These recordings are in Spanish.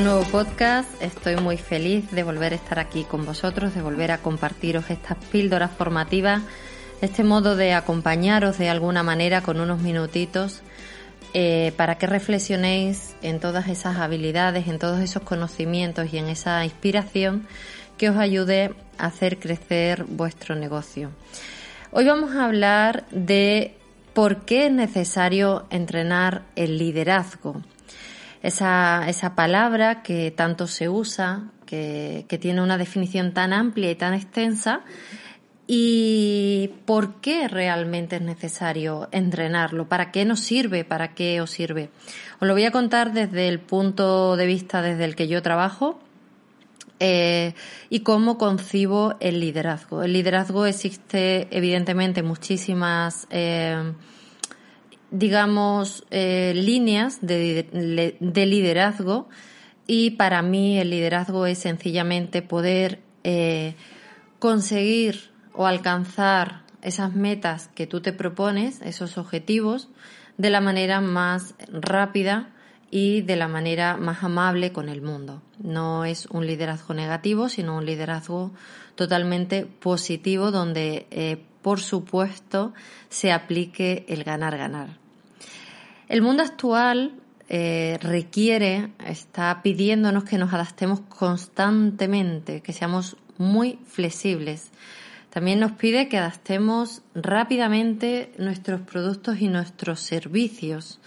Nuevo podcast. Estoy muy feliz de volver a estar aquí con vosotros, de volver a compartiros estas píldoras formativas, este modo de acompañaros de alguna manera con unos minutitos eh, para que reflexionéis en todas esas habilidades, en todos esos conocimientos y en esa inspiración que os ayude a hacer crecer vuestro negocio. Hoy vamos a hablar de por qué es necesario entrenar el liderazgo esa, esa palabra que tanto se usa, que, que tiene una definición tan amplia y tan extensa, y por qué realmente es necesario entrenarlo, para qué nos sirve, para qué os sirve. Os lo voy a contar desde el punto de vista desde el que yo trabajo eh, y cómo concibo el liderazgo. El liderazgo existe evidentemente muchísimas eh, digamos, eh, líneas de, liderazgo y para mí el liderazgo es sencillamente poder eh, conseguir o alcanzar esas metas que tú te propones, esos objetivos, de la manera más rápida y de la manera más amable con el mundo. No es un liderazgo negativo, sino un liderazgo totalmente positivo donde, eh, por supuesto, se aplique el ganar-ganar. El mundo actual eh, requiere, está pidiéndonos que nos adaptemos constantemente, que seamos muy flexibles. También nos pide que adaptemos rápidamente nuestros productos y nuestros servicios.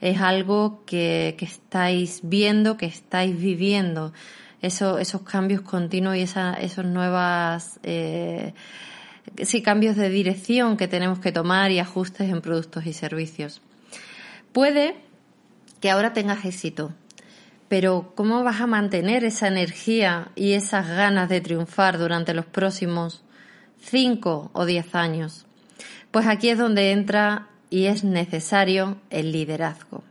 Es algo que, estáis viendo, que estáis viviendo. esos cambios continuos y esos nuevas, eh, sí, cambios de dirección que tenemos que tomar y ajustes en productos y servicios. Puede que ahora tengas éxito, pero ¿cómo vas a mantener esa energía y esas ganas de triunfar durante los próximos 5 o 10 años? Pues aquí es donde entra y es necesario el liderazgo.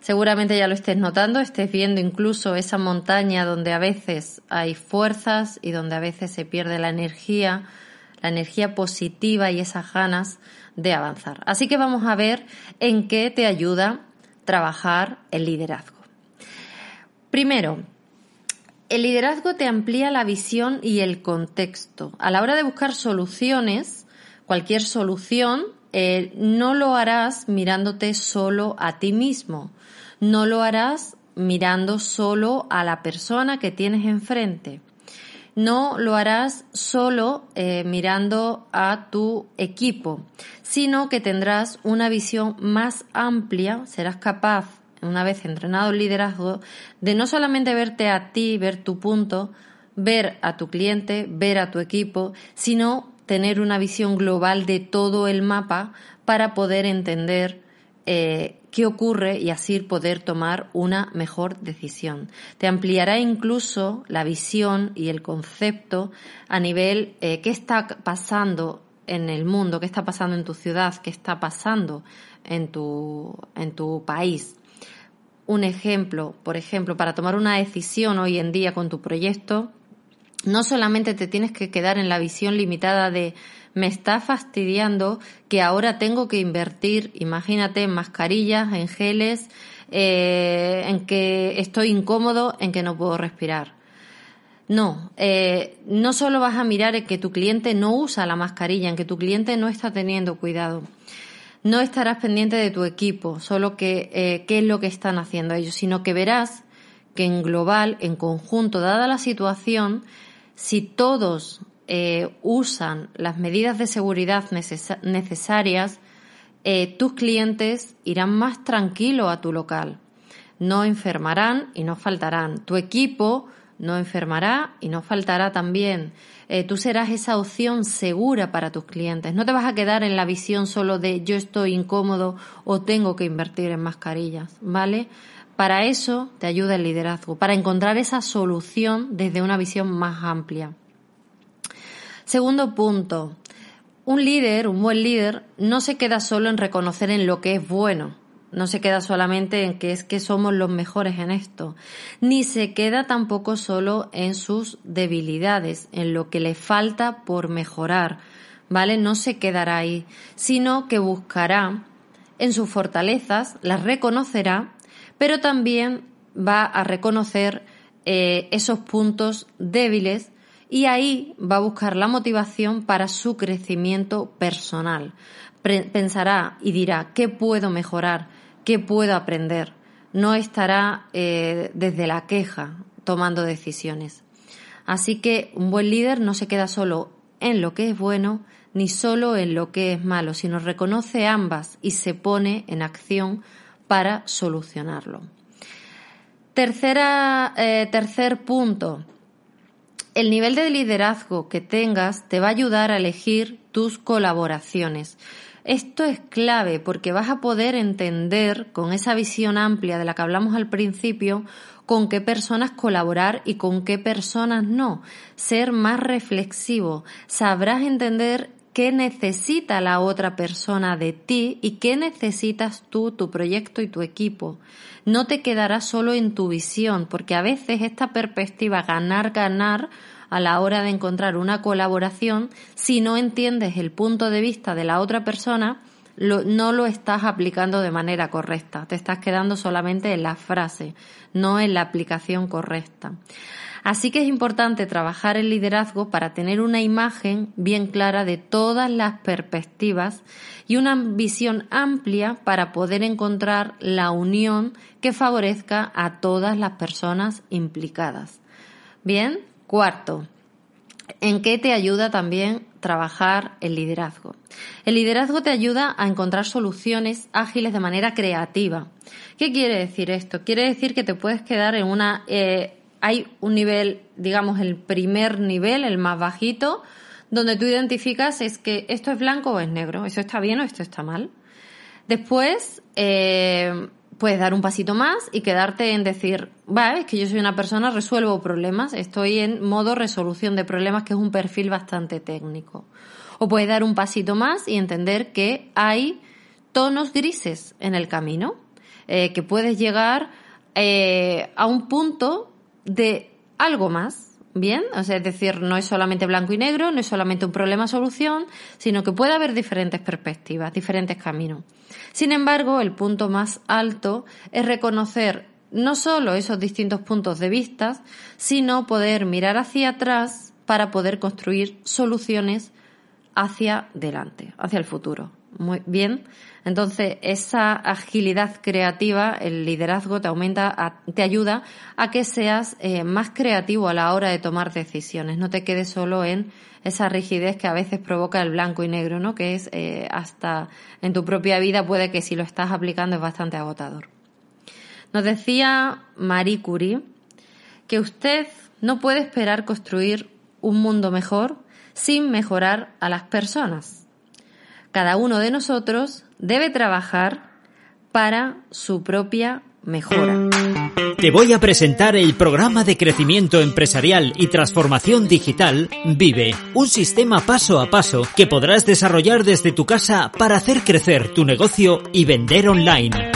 Seguramente ya lo estés notando, estés viendo incluso esa montaña donde a veces hay fuerzas y donde a veces se pierde la energía, la energía positiva y esas ganas de avanzar. Así que vamos a ver en qué te ayuda trabajar el liderazgo. Primero, el liderazgo te amplía la visión y el contexto. A la hora de buscar soluciones, cualquier solución, eh, no lo harás mirándote solo a ti mismo. No lo harás mirando solo a la persona que tienes enfrente no lo harás solo eh, mirando a tu equipo, sino que tendrás una visión más amplia, serás capaz, una vez entrenado el liderazgo, de no solamente verte a ti, ver tu punto, ver a tu cliente, ver a tu equipo, sino tener una visión global de todo el mapa para poder entender eh, qué ocurre y así poder tomar una mejor decisión. Te ampliará incluso la visión y el concepto a nivel eh, qué está pasando en el mundo, qué está pasando en tu ciudad, qué está pasando en tu, en tu país. Un ejemplo, por ejemplo, para tomar una decisión hoy en día con tu proyecto, no solamente te tienes que quedar en la visión limitada de me está fastidiando que ahora tengo que invertir, imagínate, en mascarillas, en geles, eh, en que estoy incómodo, en que no puedo respirar. No, eh, no solo vas a mirar en que tu cliente no usa la mascarilla, en que tu cliente no está teniendo cuidado. No estarás pendiente de tu equipo, solo que eh, qué es lo que están haciendo ellos, sino que verás que en global, en conjunto, dada la situación, si todos eh, usan las medidas de seguridad necesarias, tus clientes irán más tranquilos a tu local. No enfermarán y no faltarán. Tu equipo no enfermará y no faltará también. Eh, tú serás esa opción segura para tus clientes. No te vas a quedar en la visión solo de yo estoy incómodo o tengo que invertir en mascarillas, ¿vale? Para eso te ayuda el liderazgo, para encontrar esa solución desde una visión más amplia. Segundo punto, un líder, un buen líder, no se queda solo en reconocer en lo que es bueno, no se queda solamente en que es que somos los mejores en esto, ni se queda tampoco solo en sus debilidades, en lo que le falta por mejorar, ¿vale? No se quedará ahí, sino que buscará en sus fortalezas, las reconocerá, pero también va a reconocer eh, esos puntos débiles y ahí va a buscar la motivación para su crecimiento personal. Pensará y dirá, ¿qué puedo mejorar? ¿Qué puedo aprender? No estará eh, desde la queja tomando decisiones. Así que un buen líder no se queda solo en lo que es bueno, ni solo en lo que es malo, sino reconoce ambas y se pone en acción para solucionarlo. Tercera, eh, tercer punto. El nivel de liderazgo que tengas te va a ayudar a elegir tus colaboraciones. Esto es clave porque vas a poder entender con esa visión amplia de la que hablamos al principio con qué personas colaborar y con qué personas no. Ser más reflexivo. Sabrás entender qué necesita la otra persona de ti y qué necesitas tú, tu proyecto y tu equipo. No te quedarás solo en tu visión, porque a veces esta perspectiva ganar-ganar a la hora de encontrar una colaboración, si no entiendes el punto de vista de la otra persona, no lo estás aplicando de manera correcta. Te estás quedando solamente en la frase, no en la aplicación correcta. Así que es importante trabajar el liderazgo para tener una imagen bien clara de todas las perspectivas y una visión amplia para poder encontrar la unión que favorezca a todas las personas implicadas. Bien, Cuarto, ¿en qué te ayuda también trabajar el liderazgo? El liderazgo te ayuda a encontrar soluciones ágiles de manera creativa. ¿Qué quiere decir esto? Quiere decir que te puedes quedar en una... Eh, hay un nivel, digamos, el primer nivel, el más bajito, donde tú identificas es que esto es blanco o es negro, eso está bien o esto está mal. Después, eh, puedes dar un pasito más y quedarte en decir, vale, es que yo soy una persona, resuelvo problemas, estoy en modo resolución de problemas, que es un perfil bastante técnico. O puedes dar un pasito más y entender que hay tonos grises en el camino, eh, que puedes llegar eh, a un punto de algo más, ¿Bien? O sea, es decir, no es solamente blanco y negro, no es solamente un problema-solución, sino que puede haber diferentes perspectivas, diferentes caminos. Sin embargo, el punto más alto es reconocer no solo esos distintos puntos de vista, sino poder mirar hacia atrás para poder construir soluciones hacia delante, hacia el futuro. Muy bien. Entonces, esa agilidad creativa, el liderazgo te aumenta, te ayuda a que seas eh, más creativo a la hora de tomar decisiones. No te quedes solo en esa rigidez que a veces provoca el blanco y negro, ¿no? Que es eh, hasta en tu propia vida puede que si lo estás aplicando es bastante agotador. Nos decía Marie Curie que usted no puede esperar construir un mundo mejor sin mejorar a las personas cada uno de nosotros debe trabajar para su propia mejora. Te voy a presentar el programa de crecimiento empresarial y transformación digital Vive, un sistema paso a paso que podrás desarrollar desde tu casa para hacer crecer tu negocio y vender online.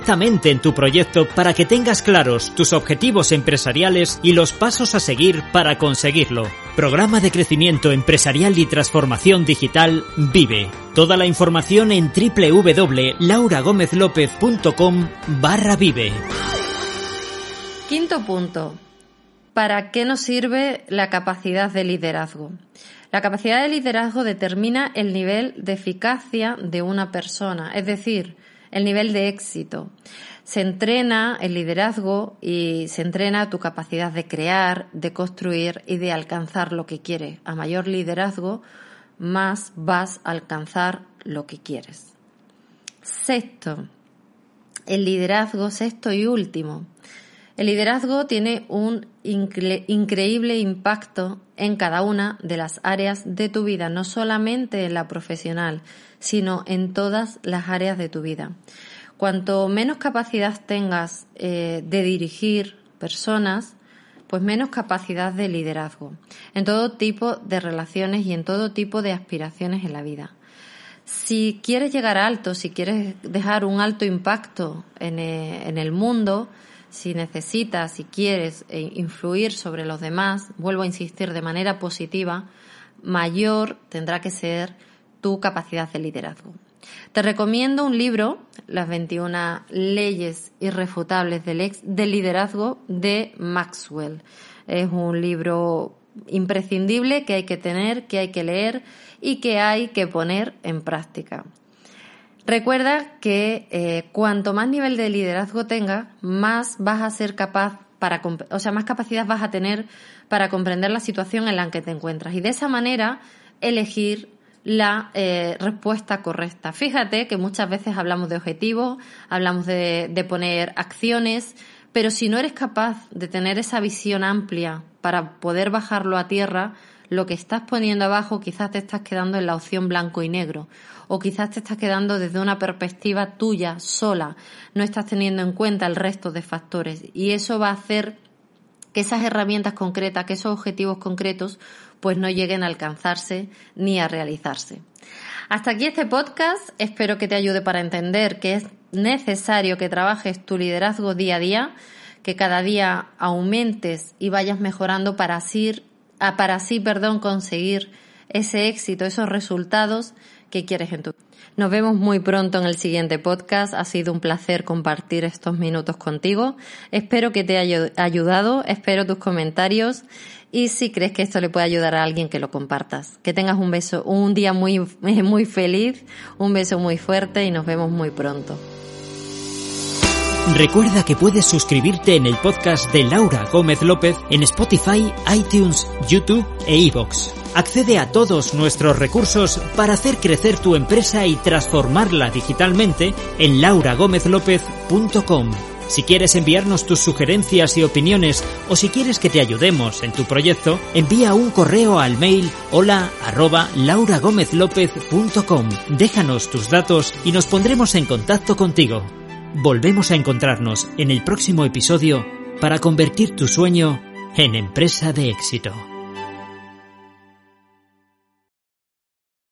en tu proyecto para que tengas claros tus objetivos empresariales y los pasos a seguir para conseguirlo. Programa de crecimiento empresarial y transformación digital Vive. Toda la información en www.lauragomezlopez.com barra vive. Quinto punto. ¿Para qué nos sirve la capacidad de liderazgo? La capacidad de liderazgo determina el nivel de eficacia de una persona, es decir, el nivel de éxito. Se entrena el liderazgo y se entrena tu capacidad de crear, de construir y de alcanzar lo que quieres. A mayor liderazgo, más vas a alcanzar lo que quieres. Sexto, el liderazgo, sexto y último. El liderazgo tiene un increíble impacto en cada una de las áreas de tu vida, no solamente en la profesional, sino en todas las áreas de tu vida. Cuanto menos capacidad tengas eh, de dirigir personas, pues menos capacidad de liderazgo en todo tipo de relaciones y en todo tipo de aspiraciones en la vida. Si quieres llegar alto, si quieres dejar un alto impacto en, eh, el mundo, si necesitas, si quieres eh, influir sobre los demás, vuelvo a insistir de manera positiva, mayor tendrá que ser tu capacidad de liderazgo. Te recomiendo un libro, Las 21 leyes irrefutables del, del liderazgo de Maxwell. Es un libro imprescindible que hay que tener, que hay que leer y que hay que poner en práctica. Recuerda que eh, cuanto más nivel de liderazgo tengas, más vas a ser capaz para, o sea, más capacidad vas a tener para comprender la situación en la que te encuentras y de esa manera elegir la eh, respuesta correcta. Fíjate que muchas veces hablamos de objetivos, hablamos de, de poner acciones, pero si no eres capaz de tener esa visión amplia para poder bajarlo a tierra, lo que estás poniendo abajo quizás te estás quedando en la opción blanco y negro o quizás te estás quedando desde una perspectiva tuya sola, no estás teniendo en cuenta el resto de factores y eso va a hacer que esas herramientas concretas, que esos objetivos concretos, pues no lleguen a alcanzarse ni a realizarse. Hasta aquí este podcast, espero que te ayude para entender que es necesario que trabajes tu liderazgo día a día, que cada día aumentes y vayas mejorando para así para así, perdón, conseguir ese éxito, esos resultados que quieres en tu vida. Nos vemos muy pronto en el siguiente podcast. Ha sido un placer compartir estos minutos contigo. Espero que te haya ayudado, espero tus comentarios y si crees que esto le puede ayudar a alguien que lo compartas. Que tengas un beso, un día muy, muy feliz, un beso muy fuerte y nos vemos muy pronto. Recuerda que puedes suscribirte en el podcast de Laura Gómez López en Spotify, iTunes, YouTube e iVoox. Accede a todos nuestros recursos para hacer crecer tu empresa y transformarla digitalmente en lauragomezlopez.com. Si quieres enviarnos tus sugerencias y opiniones o si quieres que te ayudemos en tu proyecto, envía un correo al mail hola arroba lauragomezlopez.com. Déjanos tus datos y nos pondremos en contacto contigo. Volvemos a encontrarnos en el próximo episodio para convertir tu sueño en empresa de éxito.